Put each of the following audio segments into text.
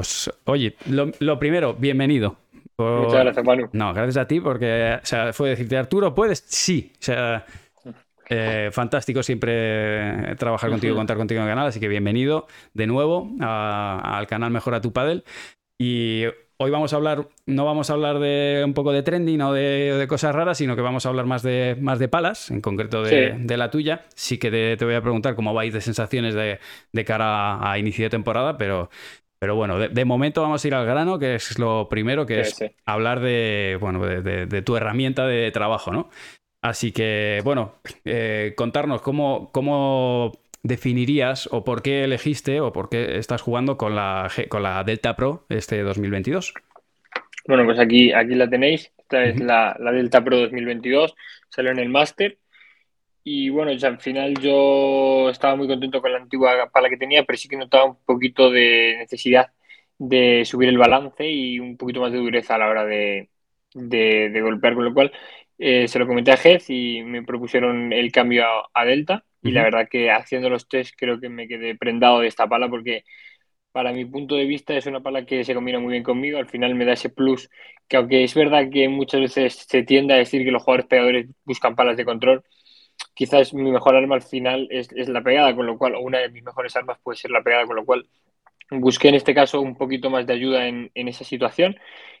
Pues oye, lo, primero, bienvenido. Muchas gracias, Manu. No, gracias a ti porque o sea, fue decirte, Arturo, ¿puedes? Sí. O sea, eh, fantástico siempre trabajar contigo, contar contigo en el canal, así que bienvenido de nuevo al canal Mejora tu Padel. Y hoy vamos a hablar, no vamos a hablar de un poco de trending o de, cosas raras, sino que vamos a hablar más de, más de palas, en concreto de, la tuya. Sí que te, voy a preguntar cómo vais de sensaciones de, cara a, inicio de temporada, pero, pero bueno, de, momento vamos a ir al grano, que es lo primero, que es hablar de, bueno, de, tu herramienta de trabajo, ¿no? Así que, bueno, eh, contarnos cómo, cómo definirías o por qué elegiste o por qué estás jugando con la, con la Delta Pro este 2022? Bueno, pues aquí, aquí la tenéis. Esta es la, Delta Pro 2022. Salió en el máster. Y bueno, ya al final yo estaba muy contento con la antigua pala que tenía, pero sí que notaba un poquito de necesidad de subir el balance y un poquito más de dureza a la hora de, de, golpear, con lo cual eh, se lo comenté a Jez y me propusieron el cambio a Delta y la verdad que haciendo los test creo que me quedé prendado de esta pala porque para mi punto de vista es una pala que se combina muy bien conmigo. Al final me da ese plus que aunque es verdad que muchas veces se tiende a decir que los jugadores pegadores buscan palas de control, quizás mi mejor arma al final es, la pegada, con lo cual, o una de mis mejores armas puede ser la pegada, con lo cual busqué en este caso un poquito más de ayuda en, esa situación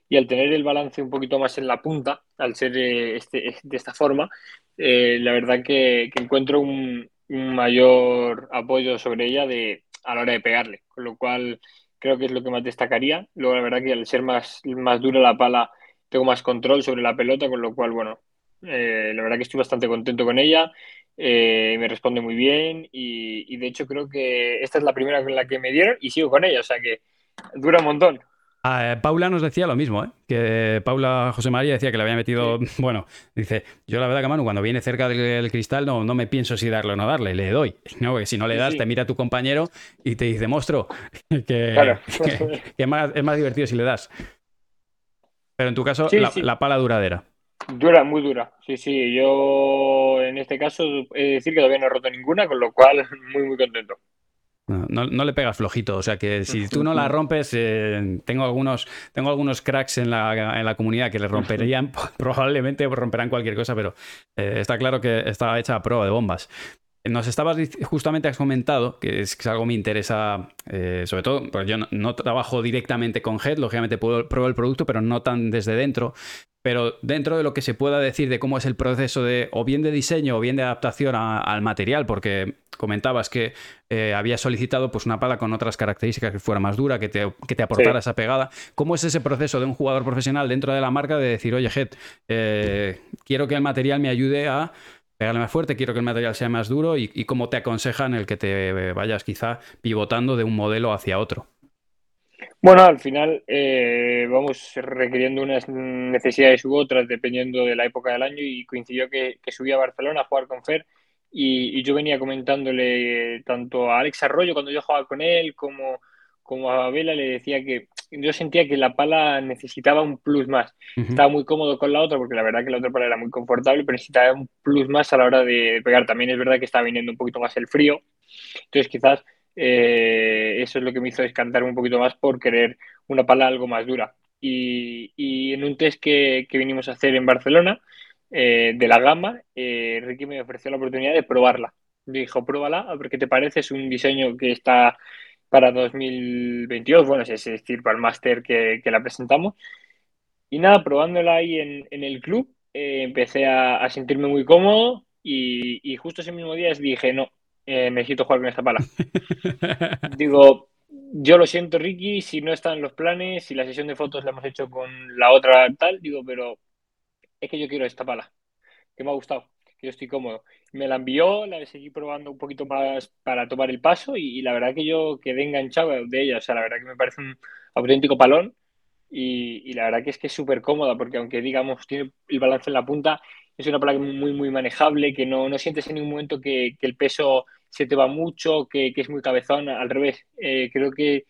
y al tener el balance un poquito más en la punta, al ser eh, este, de esta forma, eh, la verdad que, encuentro un, mayor apoyo sobre ella de, a la hora de pegarle, con lo cual creo que es lo que más destacaría. Luego, la verdad que al ser más, más dura la pala, tengo más control sobre la pelota, con lo cual, bueno, eh, la verdad que estoy bastante contento con ella. Eh, me responde muy bien y, y, de hecho creo que esta es la primera con la que me dieron y sigo con ella, o sea que dura un montón. Ah, eh, Paula nos decía lo mismo, ¿eh? que Paula José María decía que le había metido, bueno, dice, yo la verdad que Manu, cuando viene cerca del, cristal no, no me pienso si darle o no darle, le doy. No, porque si no le das, te mira tu compañero y te dice, monstruo, que, es, más, divertido si le das. Pero en tu caso, la, pala duradera. Dura, muy dura. Sí, sí, yo en este caso he de decir que todavía no he roto ninguna, con lo cual muy, muy contento. No, le pegas flojito, o sea que si tú no la rompes, eh, tengo, algunos, tengo algunos cracks en la, en la comunidad que le romperían, probablemente romperán cualquier cosa, pero eh, está claro que está hecha a prueba de bombas. Nos estabas justamente has comentado que es, que algo que me interesa, eh, sobre todo, porque yo no, trabajo directamente con Head, lógicamente puedo probar el producto, pero no tan desde dentro. Pero dentro de lo que se pueda decir de cómo es el proceso de o bien de diseño o bien de adaptación al material, porque comentabas que eh, había solicitado pues, una pala con otras características que fuera más dura, que te, que te aportara esa pegada. ¿Cómo es ese proceso de un jugador profesional dentro de la marca de decir, oye, Head, eh, quiero que el material me ayude a pegarle más fuerte, quiero que el material sea más duro y, cómo te aconsejan el que te vayas quizá pivotando de un modelo hacia otro. Bueno, al final eh, vamos requiriendo unas necesidades u otras dependiendo de la época del año y coincidió que, subí a Barcelona a jugar con Fer y, yo venía comentándole tanto a Alex Arroyo cuando yo jugaba con él como, como a Vela le decía que yo sentía que la pala necesitaba un plus más. Estaba muy cómodo con la otra porque la verdad que la otra pala era muy confortable, pero necesitaba un plus más a la hora de pegar. También es verdad que estaba viniendo un poquito más el frío. Entonces quizás eh, eso es lo que me hizo descantar un poquito más por querer una pala algo más dura. Y, en un test que, que, vinimos a hacer en Barcelona, eh, de la gama, eh, Ricky me ofreció la oportunidad de probarla. Me dijo, pruébala, a ver qué te parece. Es un diseño que está para 2022, bueno, es decir, para el máster que, la presentamos. Y nada, probándola ahí en, el club, eh, empecé a, sentirme muy cómodo y, justo ese mismo día dije, no, eh, necesito jugar con esta pala. Digo, yo lo siento, Ricky, si no están los planes, si la sesión de fotos la hemos hecho con la otra tal, digo, pero es que yo quiero esta pala, que me ha gustado que yo estoy cómodo. Me la envió, la seguí probando un poquito más para tomar el paso y, la verdad que yo quedé enganchado de ella. O sea, la verdad que me parece un auténtico palón y, la verdad que es que es súper cómoda porque aunque digamos tiene el balance en la punta, es una placa muy, muy manejable, que no, no sientes en ningún momento que, el peso se te va mucho, que, es muy cabezón, al revés. Eh, creo que,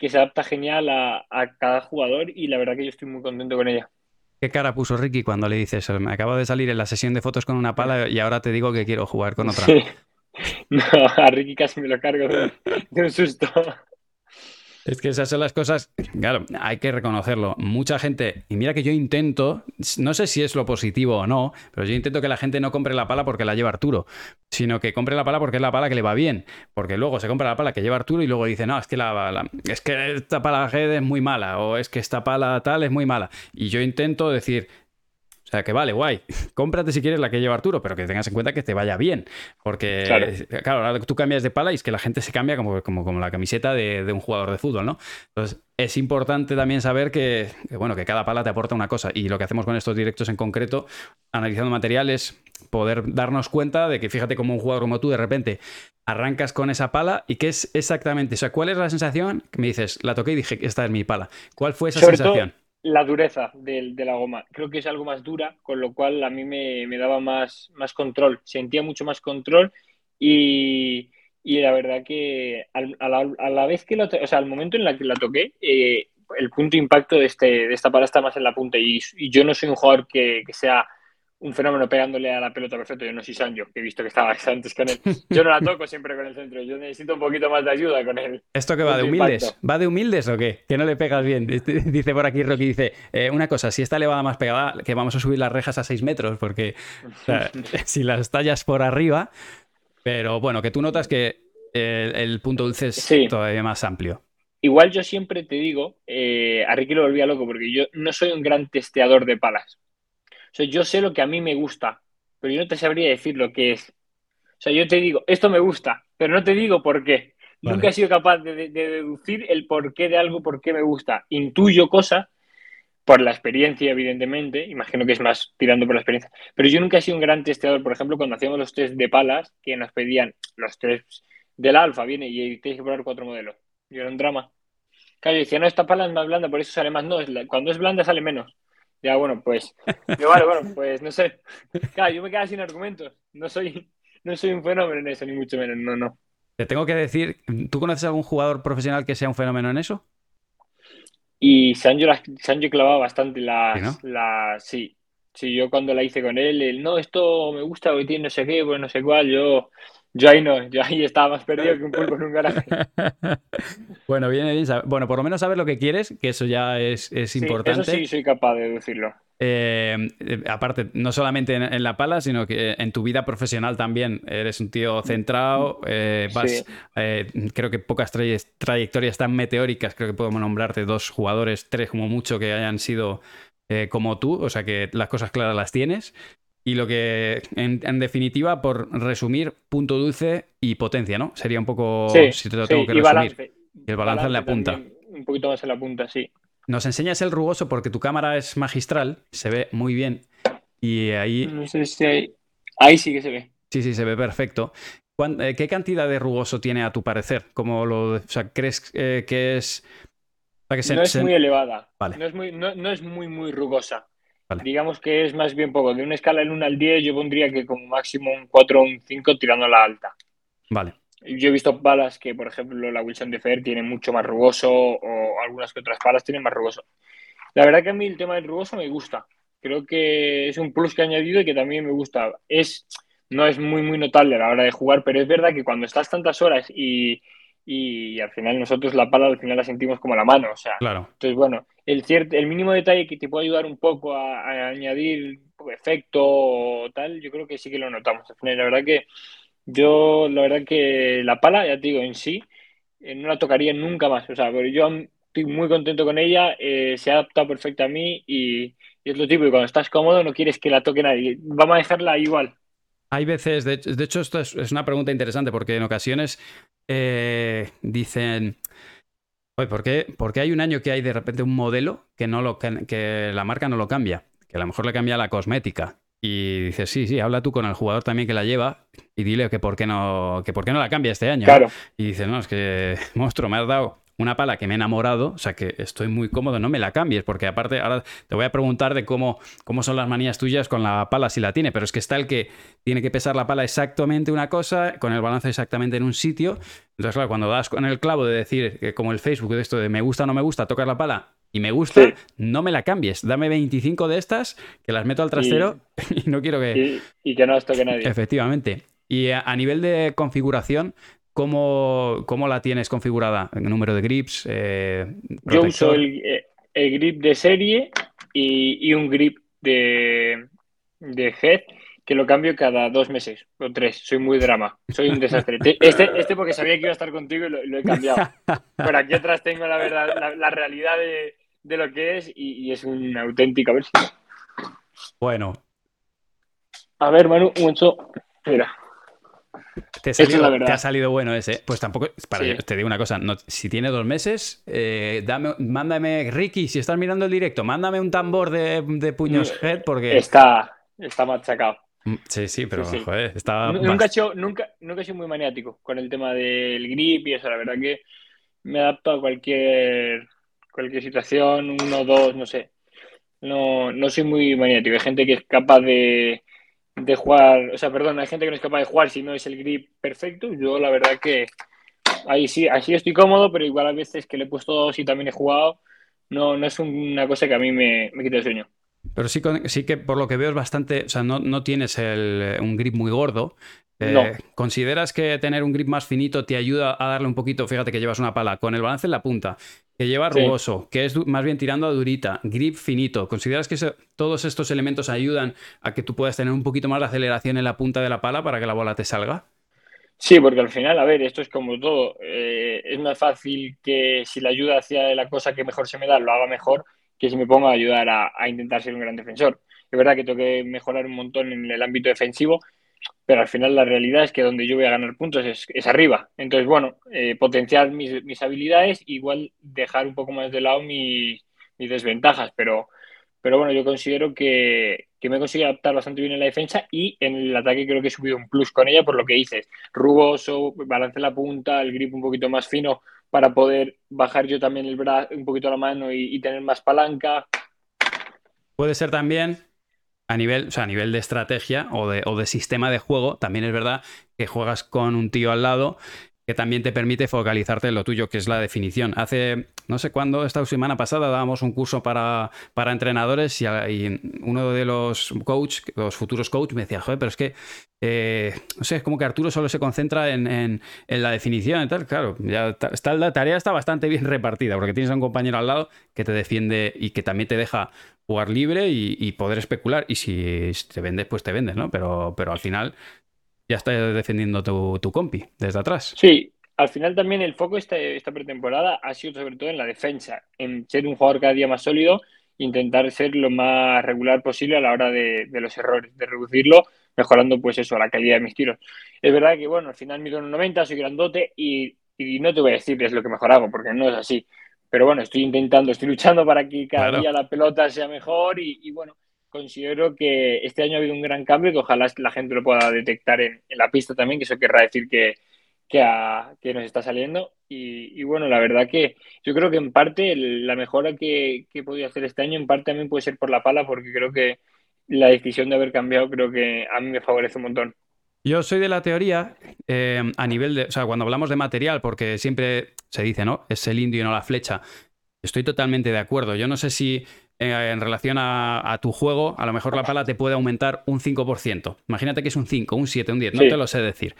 se adapta genial a, a cada jugador y la verdad que yo estoy muy contento con ella. ¿Qué cara puso Ricky cuando le dices, me acabo de salir en la sesión de fotos con una pala y ahora te digo que quiero jugar con otra? No, a Ricky casi me lo cargo de, un susto. Es que esas son las cosas, claro, hay que reconocerlo. Mucha gente, y mira que yo intento, no sé si es lo positivo o no, pero yo intento que la gente no compre la pala porque la lleva Arturo, sino que compre la pala porque es la pala que le va bien. Porque luego se compra la pala que lleva Arturo y luego dice, no, es que, la, es que esta pala G es muy mala, o es que esta pala tal es muy mala. Y yo intento decir, o sea, que vale, guay. Cómprate si quieres la que lleva Arturo, pero que tengas en cuenta que te vaya bien. Porque, claro, ahora tú cambias de pala y es que la gente se cambia como, como, como la camiseta de, un jugador de fútbol, ¿no? Entonces, es importante también saber que, bueno, que cada pala te aporta una cosa. Y lo que hacemos con estos directos en concreto, analizando materiales, poder darnos cuenta de que fíjate como un jugador como tú de repente arrancas con esa pala y qué es exactamente, o sea, ¿cuál es la sensación? Que me dices, la toqué y dije, esta es mi pala. ¿Cuál fue esa sensación? La dureza de, la goma. Creo que es algo más dura, con lo cual a mí me, daba más, más control. Sentía mucho más control y, la verdad que a, la, vez que o sea, al momento en la que la toqué, eh, el punto de impacto de, este, de esta pala está más en la punta y, yo no soy un jugador que, que sea un fenómeno pegándole a la pelota perfecto. Yo no soy Sancho, que he visto que estaba antes con él. Yo no la toco siempre con el centro. Yo necesito un poquito más de ayuda con él. ¿Esto que va de humildes? ¿Va de humildes o qué? Que no le pegas bien. Dice por aquí Rocky, dice, eh, una cosa, si esta le va más pegada, que vamos a subir las rejas a 6 metros, porque si las tallas por arriba... Pero bueno, que tú notas que el, punto dulce es todavía más amplio. Igual yo siempre te digo, eh, a Ricky lo volvía loco, porque yo no soy un gran testeador de palas. O sea, yo sé lo que a mí me gusta, pero yo no te sabría decir lo que es. O sea, yo te digo, esto me gusta, pero no te digo por qué. Nunca he sido capaz de, deducir el porqué de algo, por qué me gusta. Intuyo cosas por la experiencia, evidentemente. Imagino que es más tirando por la experiencia. Pero yo nunca he sido un gran testeador. Por ejemplo, cuando hacíamos los test de palas, que nos pedían los test del alfa, viene y tienes que probar cuatro modelos. Yo era un drama. Claro, yo decía, no, esta pala es más blanda, por eso sale más. No, cuando es blanda sale menos. Ya, bueno, pues. Yo, vale, bueno, pues no sé. Claro, yo me quedo sin argumentos. No soy, no soy un fenómeno en eso, ni mucho menos. No, no. Te tengo que decir, ¿tú conoces a algún jugador profesional que sea un fenómeno en eso? Y Sancho, Sancho clavaba bastante las, la sí. Sí, yo cuando la hice con él, él, no, esto me gusta, hoy tiene no sé qué, pues no sé cuál, yo yo ahí no, yo ahí estaba más perdido que un pulpo en un garaje. bueno, viene bien. Bueno, por lo menos saber lo que quieres, que eso ya es, importante. Eso sí, soy capaz de decirlo. Eh, eh, aparte, no solamente en, la pala, sino que en tu vida profesional también eres un tío centrado. Eh, vas, creo que pocas trayectorias tan meteóricas, creo que podemos nombrarte dos jugadores, tres como mucho, que hayan sido como tú, o sea que las cosas claras las tienes. Y lo que, en, definitiva, por resumir, punto dulce y potencia, ¿no? Sería un poco, si te lo tengo que resumir. el balance, en la punta. Un poquito más en la punta, sí. Nos enseñas el rugoso porque tu cámara es magistral, se ve muy bien. Y ahí. No sé si hay... Ahí sí que se ve. Sí, sí, se ve perfecto. Eh, ¿Qué cantidad de rugoso tiene a tu parecer? ¿Cómo lo, o sea, ¿Crees eh, que es.? no es muy elevada. Vale. No, es muy, no es muy, muy rugosa. Digamos que es más bien poco. De una escala del 1 al 10, yo pondría que como máximo un 4 o un 5 tirando a la alta. Vale. Yo he visto balas que, por ejemplo, la Wilson de Fer tiene mucho más rugoso o algunas que otras balas tienen más rugoso. La verdad que a mí el tema del rugoso me gusta. Creo que es un plus que he añadido y que también me gusta. Es, no es muy, muy notable a la hora de jugar, pero es verdad que cuando estás tantas horas y, y al final nosotros la pala al final la sentimos como la mano, o sea. Claro. Entonces, bueno, el, cierto, el mínimo detalle que te puede ayudar un poco a, añadir efecto o tal, yo creo que sí que lo notamos. La verdad que yo, la verdad que la pala, ya te digo, en sí, eh, no la tocaría nunca más, o sea, pero yo estoy muy contento con ella, eh, se adapta perfecto a mí y, es lo típico, cuando estás cómodo no quieres que la toque nadie, vamos a dejarla igual. Hay veces, de, hecho, esto es, una pregunta interesante porque en ocasiones eh, dicen, Oye, ¿por qué, ¿por hay un año que hay de repente un modelo que, no lo, que, la marca no lo cambia? Que a lo mejor le cambia la cosmética. Y dices, sí, sí, habla tú con el jugador también que la lleva y dile que por qué no, que por qué no la cambia este año. Claro. Y dice, no, es que, monstruo, me has dado una pala que me he enamorado, o sea que estoy muy cómodo, no me la cambies, porque aparte ahora te voy a preguntar de cómo, cómo son las manías tuyas con la pala si la tiene, pero es que está el que tiene que pesar la pala exactamente una cosa, con el balance exactamente en un sitio. Entonces, claro, cuando das con el clavo de decir, que como el Facebook de esto de me gusta o no me gusta, tocas la pala y me gusta, no me la cambies. Dame 25 de estas, que las meto al trastero y, no quiero que... Y, que no las toque nadie. Efectivamente. Y a nivel de configuración, ¿cómo, cómo la tienes configurada? ¿El número de grips? Eh, Yo uso el, el, grip de serie y, y un grip de, de head que lo cambio cada dos meses o tres. Soy muy drama, soy un desastre. Este, este porque sabía que iba a estar contigo y lo, he cambiado. Pero aquí atrás tengo la verdad, la, realidad de, de, lo que es y, es un auténtico. A ver si... Bueno. A ver, Manu, un Mira. Te, ha salido bueno ese. Pues tampoco, para, te digo una cosa, si tiene dos meses, eh, dame, mándame, Ricky, si estás mirando el directo, mándame un tambor de, de puños mm, head porque... Está, está machacado. Mm, sí, sí, pero joder, estaba... Nunca he, sido, nunca, nunca he sido muy maniático con el tema del grip y eso, la verdad que me adapto a cualquier, cualquier situación, uno, dos, no sé. No, no soy muy maniático. Hay gente que es capaz de de jugar, o sea, perdón, hay gente que no es capaz de jugar si no es el grip perfecto. Yo la verdad que ahí sí, así estoy cómodo, pero igual a veces que le he puesto dos y también he jugado, no, no es una cosa que a mí me, me quite el sueño. Pero sí, sí que por lo que veo es bastante, o sea, no, no tienes el, un grip muy gordo, eh, ¿Consideras que tener un grip más finito te ayuda a darle un poquito? Fíjate que llevas una pala con el balance en la punta, que lleva rugoso, que es más bien tirando a durita, grip finito. ¿Consideras que todos estos elementos ayudan a que tú puedas tener un poquito más de aceleración en la punta de la pala para que la bola te salga? Sí, porque al final, a ver, esto es como todo. Eh, es más fácil que si la ayuda hacia la cosa que mejor se me da, lo haga mejor, que si me pongo a ayudar a, a intentar ser un gran defensor. Es verdad que tengo que mejorar un montón en el ámbito defensivo, pero al final la realidad es que donde yo voy a ganar puntos es, arriba. Entonces, bueno, eh, potenciar mis, mis, habilidades, igual dejar un poco más de lado mis, mis desventajas, pero, pero bueno, yo considero que, que, me he conseguido adaptar bastante bien en la defensa y en el ataque creo que he subido un plus con ella por lo que dices, rugoso, balance en la punta, el grip un poquito más fino para poder bajar yo también el brazo, un poquito la mano y, tener más palanca. Puede ser también a nivel, o sea, a nivel de estrategia o de, o de sistema de juego, también es verdad que juegas con un tío al lado que también te permite focalizarte en lo tuyo, que es la definición. Hace, no sé cuándo, esta semana pasada dábamos un curso para, para entrenadores y, uno de los coach, los futuros coach, me decía, joder, pero es que, eh, no sé, es como que Arturo solo se concentra en, en, la definición y tal. Claro, ya está, la tarea está bastante bien repartida, porque tienes a un compañero al lado que te defiende y que también te deja jugar libre y, poder especular. Y si te vendes, pues te vendes, ¿no? Pero, pero al final ya está defendiendo tu, tu compi desde atrás. Sí, al final también el foco esta, esta pretemporada ha sido sobre todo en la defensa, en ser un jugador cada día más sólido, intentar ser lo más regular posible a la hora de, los errores, de reducirlo, mejorando pues eso, la calidad de mis tiros. Es verdad que, bueno, al final mido 90, soy grandote y, y, no te voy a decir es lo que mejor hago, porque no es así. Pero bueno, estoy intentando, estoy luchando para que cada día la pelota sea mejor y, y bueno, considero que este año ha habido un gran cambio que ojalá la gente lo pueda detectar en, la pista también, que eso querrá decir que, que, nos está saliendo. Y, bueno, la verdad que yo creo que en parte la mejora que, que he podido hacer este año, en parte también puede ser por la pala, porque creo que la decisión de haber cambiado creo que a mí me favorece un montón. Yo soy de la teoría, eh, a nivel de, o sea, cuando hablamos de material, porque siempre se dice, ¿no? Es el indio y no la flecha. Estoy totalmente de acuerdo. Yo no sé si en relación a, tu juego, a lo mejor la pala te puede aumentar un 5%. Imagínate que es un 5, un 7, un 10, no te lo sé decir.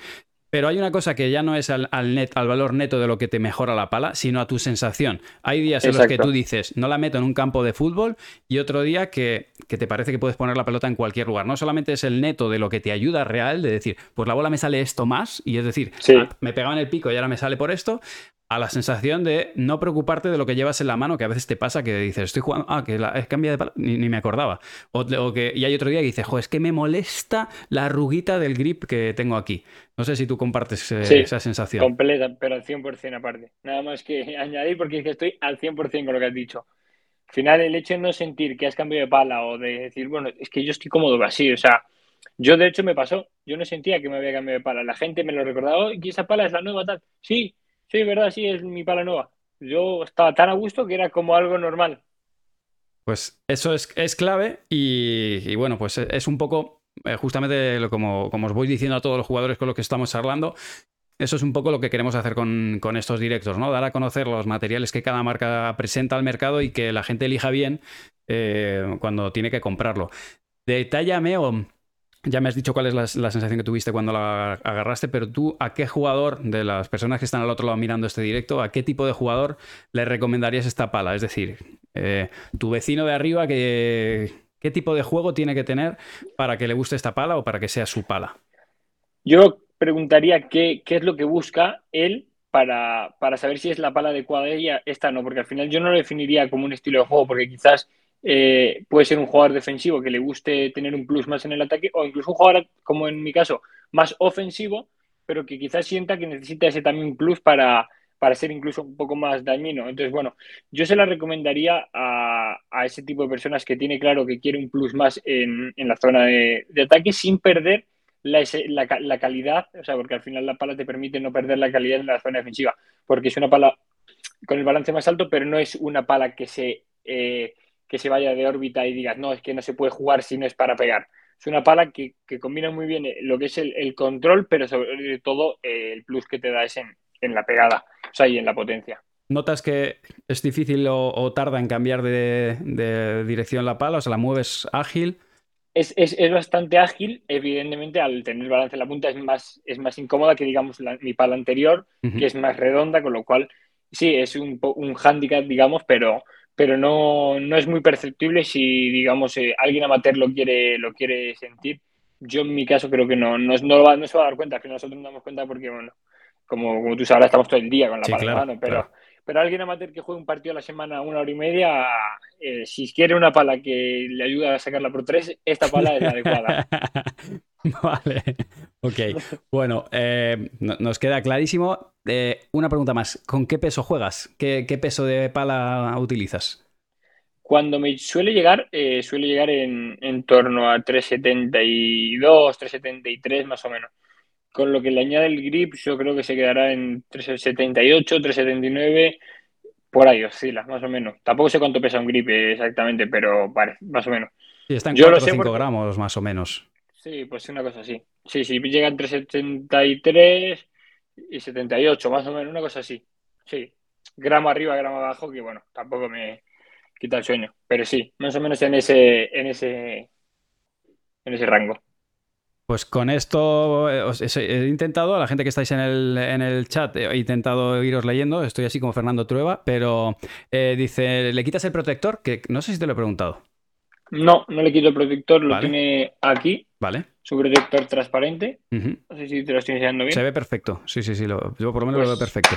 Pero hay una cosa que ya no es al, net, al valor neto de lo que te mejora la pala, sino a tu sensación. Hay días en los que tú dices, no la meto en un campo de fútbol, y otro día que, te parece que puedes poner la pelota en cualquier lugar. No solamente es el neto de lo que te ayuda real, de decir, pues la bola me sale esto más, y es decir, ah, me pegaba en el pico y ahora me sale por esto, a la sensación de no preocuparte de lo que llevas en la mano, que a veces te pasa que dices, estoy jugando, ah, que la, es cambia de pala, ni, me acordaba. O, que, y hay otro día que dices, jo, es que me molesta la arruguita del grip que tengo aquí. No sé si tú compartes eh, esa sensación. Completa, pero al 100% aparte. Nada más que añadir porque es que estoy al 100% con lo que has dicho. Al final, el hecho de no sentir que has cambiado de pala o de decir, bueno, es que yo estoy cómodo así, o sea, yo de hecho me pasó, yo no sentía que me había cambiado de pala. La gente me lo recordaba, y esa pala es la nueva, tal. Sí, Sí, verdad, sí, es mi pala nueva. Yo estaba tan a gusto que era como algo normal. Pues eso es, es clave y, bueno, pues es un poco, eh, justamente como, como os voy diciendo a todos los jugadores con los que estamos hablando, eso es un poco lo que queremos hacer con, estos directos, ¿no? Dar a conocer los materiales que cada marca presenta al mercado y que la gente elija bien eh, cuando tiene que comprarlo. Detállame o ya me has dicho cuál es la, sensación que tuviste cuando la agarraste, pero tú, ¿a qué jugador de las personas que están al otro lado mirando este directo, a qué tipo de jugador le recomendarías esta pala? Es decir, eh, tu vecino de arriba, ¿qué, ¿qué tipo de juego tiene que tener para que le guste esta pala o para que sea su pala? Yo preguntaría qué, qué es lo que busca él para, para, saber si es la pala adecuada de ella, esta no, porque al final yo no lo definiría como un estilo de juego, porque quizás eh, puede ser un jugador defensivo que le guste tener un plus más en el ataque, o incluso un jugador, como en mi caso, más ofensivo, pero que quizás sienta que necesita ese también plus para, para ser incluso un poco más dañino. Entonces, bueno, yo se la recomendaría a, a ese tipo de personas que tiene claro que quiere un plus más en, en la zona de, ataque sin perder la, la, la, calidad, o sea, porque al final la pala te permite no perder la calidad en la zona defensiva, porque es una pala con el balance más alto, pero no es una pala que se... Eh, que se vaya de órbita y digas, no, es que no se puede jugar si no es para pegar. Es una pala que, combina muy bien lo que es el, control, pero sobre todo eh, el plus que te da es en, la pegada, o sea, y en la potencia. ¿Notas que es difícil o, tarda en cambiar de, dirección la pala? O sea, ¿la mueves ágil? Es, bastante ágil, evidentemente al tener balance en la punta es más, es más incómoda que digamos mi pala anterior, que es más redonda, con lo cual sí, es un, un hándicap, digamos, pero, pero no, no es muy perceptible si, digamos, eh, alguien amateur lo quiere, lo quiere sentir. Yo en mi caso creo que no, no, no, va, no se va a dar cuenta, que nosotros nos damos cuenta porque, bueno, como, como tú sabes, estamos todo el día con la pala mano, pero, pero alguien amateur que juegue un partido a la semana una hora y media, eh, si quiere una pala que le ayude a sacarla por tres, esta pala es la adecuada. vale, ok. Bueno, eh, nos queda clarísimo. Eh, una pregunta más. ¿Con qué peso juegas? ¿Qué, peso de pala utilizas? Cuando me suele llegar, eh, suele llegar en, en, torno a 372, 373 más o menos. Con lo que le añade el grip, yo creo que se quedará en 378, 379, por ahí oscila, más o menos. Tampoco sé cuánto pesa un grip exactamente, pero vale, más o menos. Sí, está en 4 o 5 gramos más o menos. Sí, pues una cosa así. Sí, sí, llega entre 73 y 78, más o menos, una cosa así. Sí, gramo arriba, gramo abajo, que bueno, tampoco me quita el sueño. Pero sí, más o menos en ese, en ese, en ese rango. Pues con esto eh, he intentado, a la gente que estáis en el, en el chat, he intentado iros leyendo, estoy así como Fernando Trueba, pero eh, dice, ¿le quitas el protector? Que no sé si te lo he preguntado. No, no le quito el protector, lo tiene aquí. Vale. Su protector transparente. No sé si te lo estoy enseñando bien. Se ve perfecto. Sí, sí, sí. Lo, yo por lo menos lo veo pues perfecto.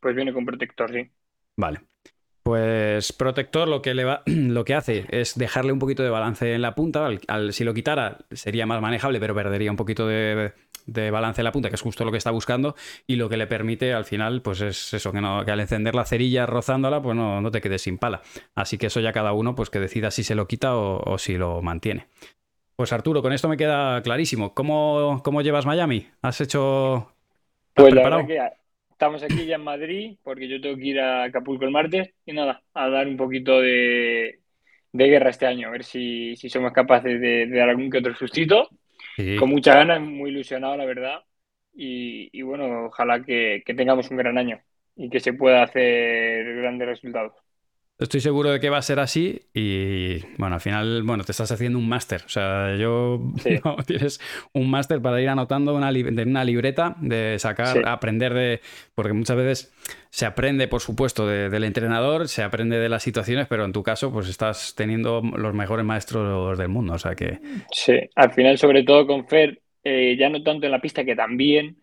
Pues viene con protector, sí. Vale. Pues protector lo que, le va, lo que hace es dejarle un poquito de balance en la punta. si lo quitara sería más manejable, pero perdería un poquito de, de balance en la punta, que es justo lo que está buscando, y lo que le permite al final, pues es eso, que, no, que al encender la cerilla rozándola, pues no, no te quedes sin pala. Así que eso ya cada uno, pues que decida si se lo quita o, si lo mantiene. Pues Arturo, con esto me queda clarísimo. ¿Cómo, cómo llevas Miami? ¿Has hecho... pues la verdad que estamos aquí ya en Madrid, porque yo tengo que ir a Acapulco el martes, y nada, a dar un poquito de, de guerra este año, a ver si, si somos capaces de, de, dar algún que otro sustito con muchas ganas, muy ilusionado, la verdad. Y, bueno, ojalá que, tengamos un gran año y que se pueda hacer grandes resultados. Estoy seguro de que va a ser así y bueno, al final, bueno, te estás haciendo un máster. O sea, yo tienes un máster para ir anotando una, de una libreta, de sacar, aprender de. Porque muchas veces se aprende, por supuesto, del entrenador, se aprende de las situaciones, pero en tu caso, pues estás teniendo los mejores maestros del mundo. O sea que. Sí, al final, sobre todo con Fer, eh, ya no tanto en la pista que también.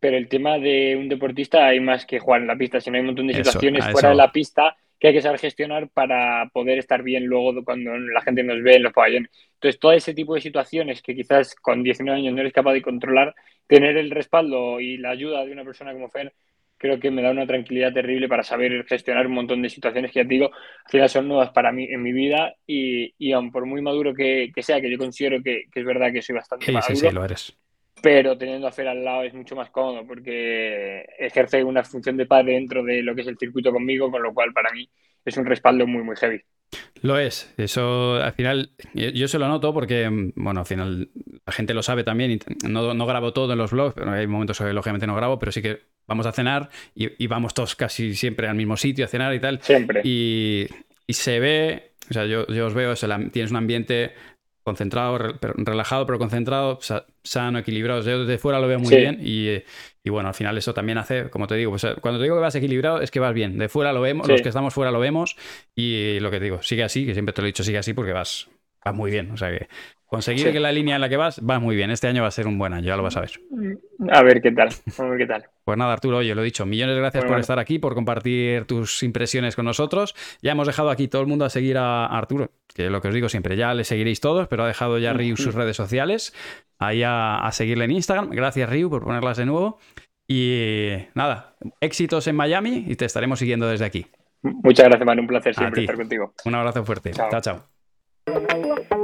Pero el tema de un deportista hay más que jugar en la pista, sino hay un montón de situaciones fuera de la pista que hay que saber gestionar para poder estar bien luego cuando la gente nos ve en los pabellones. Entonces, todo ese tipo de situaciones que quizás con 19 años no eres capaz de controlar, tener el respaldo y la ayuda de una persona como Fer, creo que me da una tranquilidad terrible para saber gestionar un montón de situaciones que ya te digo, al final son nuevas para mí en mi vida y, y aun por muy maduro que, sea, que yo considero que, es verdad que soy bastante maduro. Sí, sí, lo eres pero teniendo a Fer al lado es mucho más cómodo porque ejerce una función de padre dentro de lo que es el circuito conmigo, con lo cual para mí es un respaldo muy, muy heavy. Lo es, eso al final, yo se lo noto porque, bueno, al final la gente lo sabe también, no, no grabo todo en los vlogs, pero hay momentos que lógicamente no grabo, pero sí que vamos a cenar y, vamos todos casi siempre al mismo sitio a cenar y tal. Siempre. Y, se ve, o sea, yo, os veo, tienes un ambiente concentrado, relajado, pero concentrado, sano, equilibrado. Yo desde fuera lo veo muy bien y, bueno, al final eso también hace, como te digo, pues, cuando te digo que vas equilibrado es que vas bien. De fuera lo vemos, los que estamos fuera lo vemos y lo que te digo, sigue así, que siempre te lo he dicho, sigue así porque vas, vas muy bien. O sea que conseguir que la línea en la que vas va muy bien. Este año va a ser un buen año, ya lo vas a ver. A ver qué tal, a ver qué tal. Pues nada, Arturo, oye, lo he dicho, millones de gracias por estar aquí, por compartir tus impresiones con nosotros. Ya hemos dejado aquí todo el mundo a seguir a Arturo, que lo que os digo siempre, ya le seguiréis todos, pero ha dejado ya Ryu sus redes sociales, ahí a, seguirle en Instagram. Gracias, Ryu, por ponerlas de nuevo. Y nada, éxitos en Miami y te estaremos siguiendo desde aquí. Muchas gracias, Manu, un placer siempre estar contigo. Un abrazo fuerte. chao. chao. Thank you.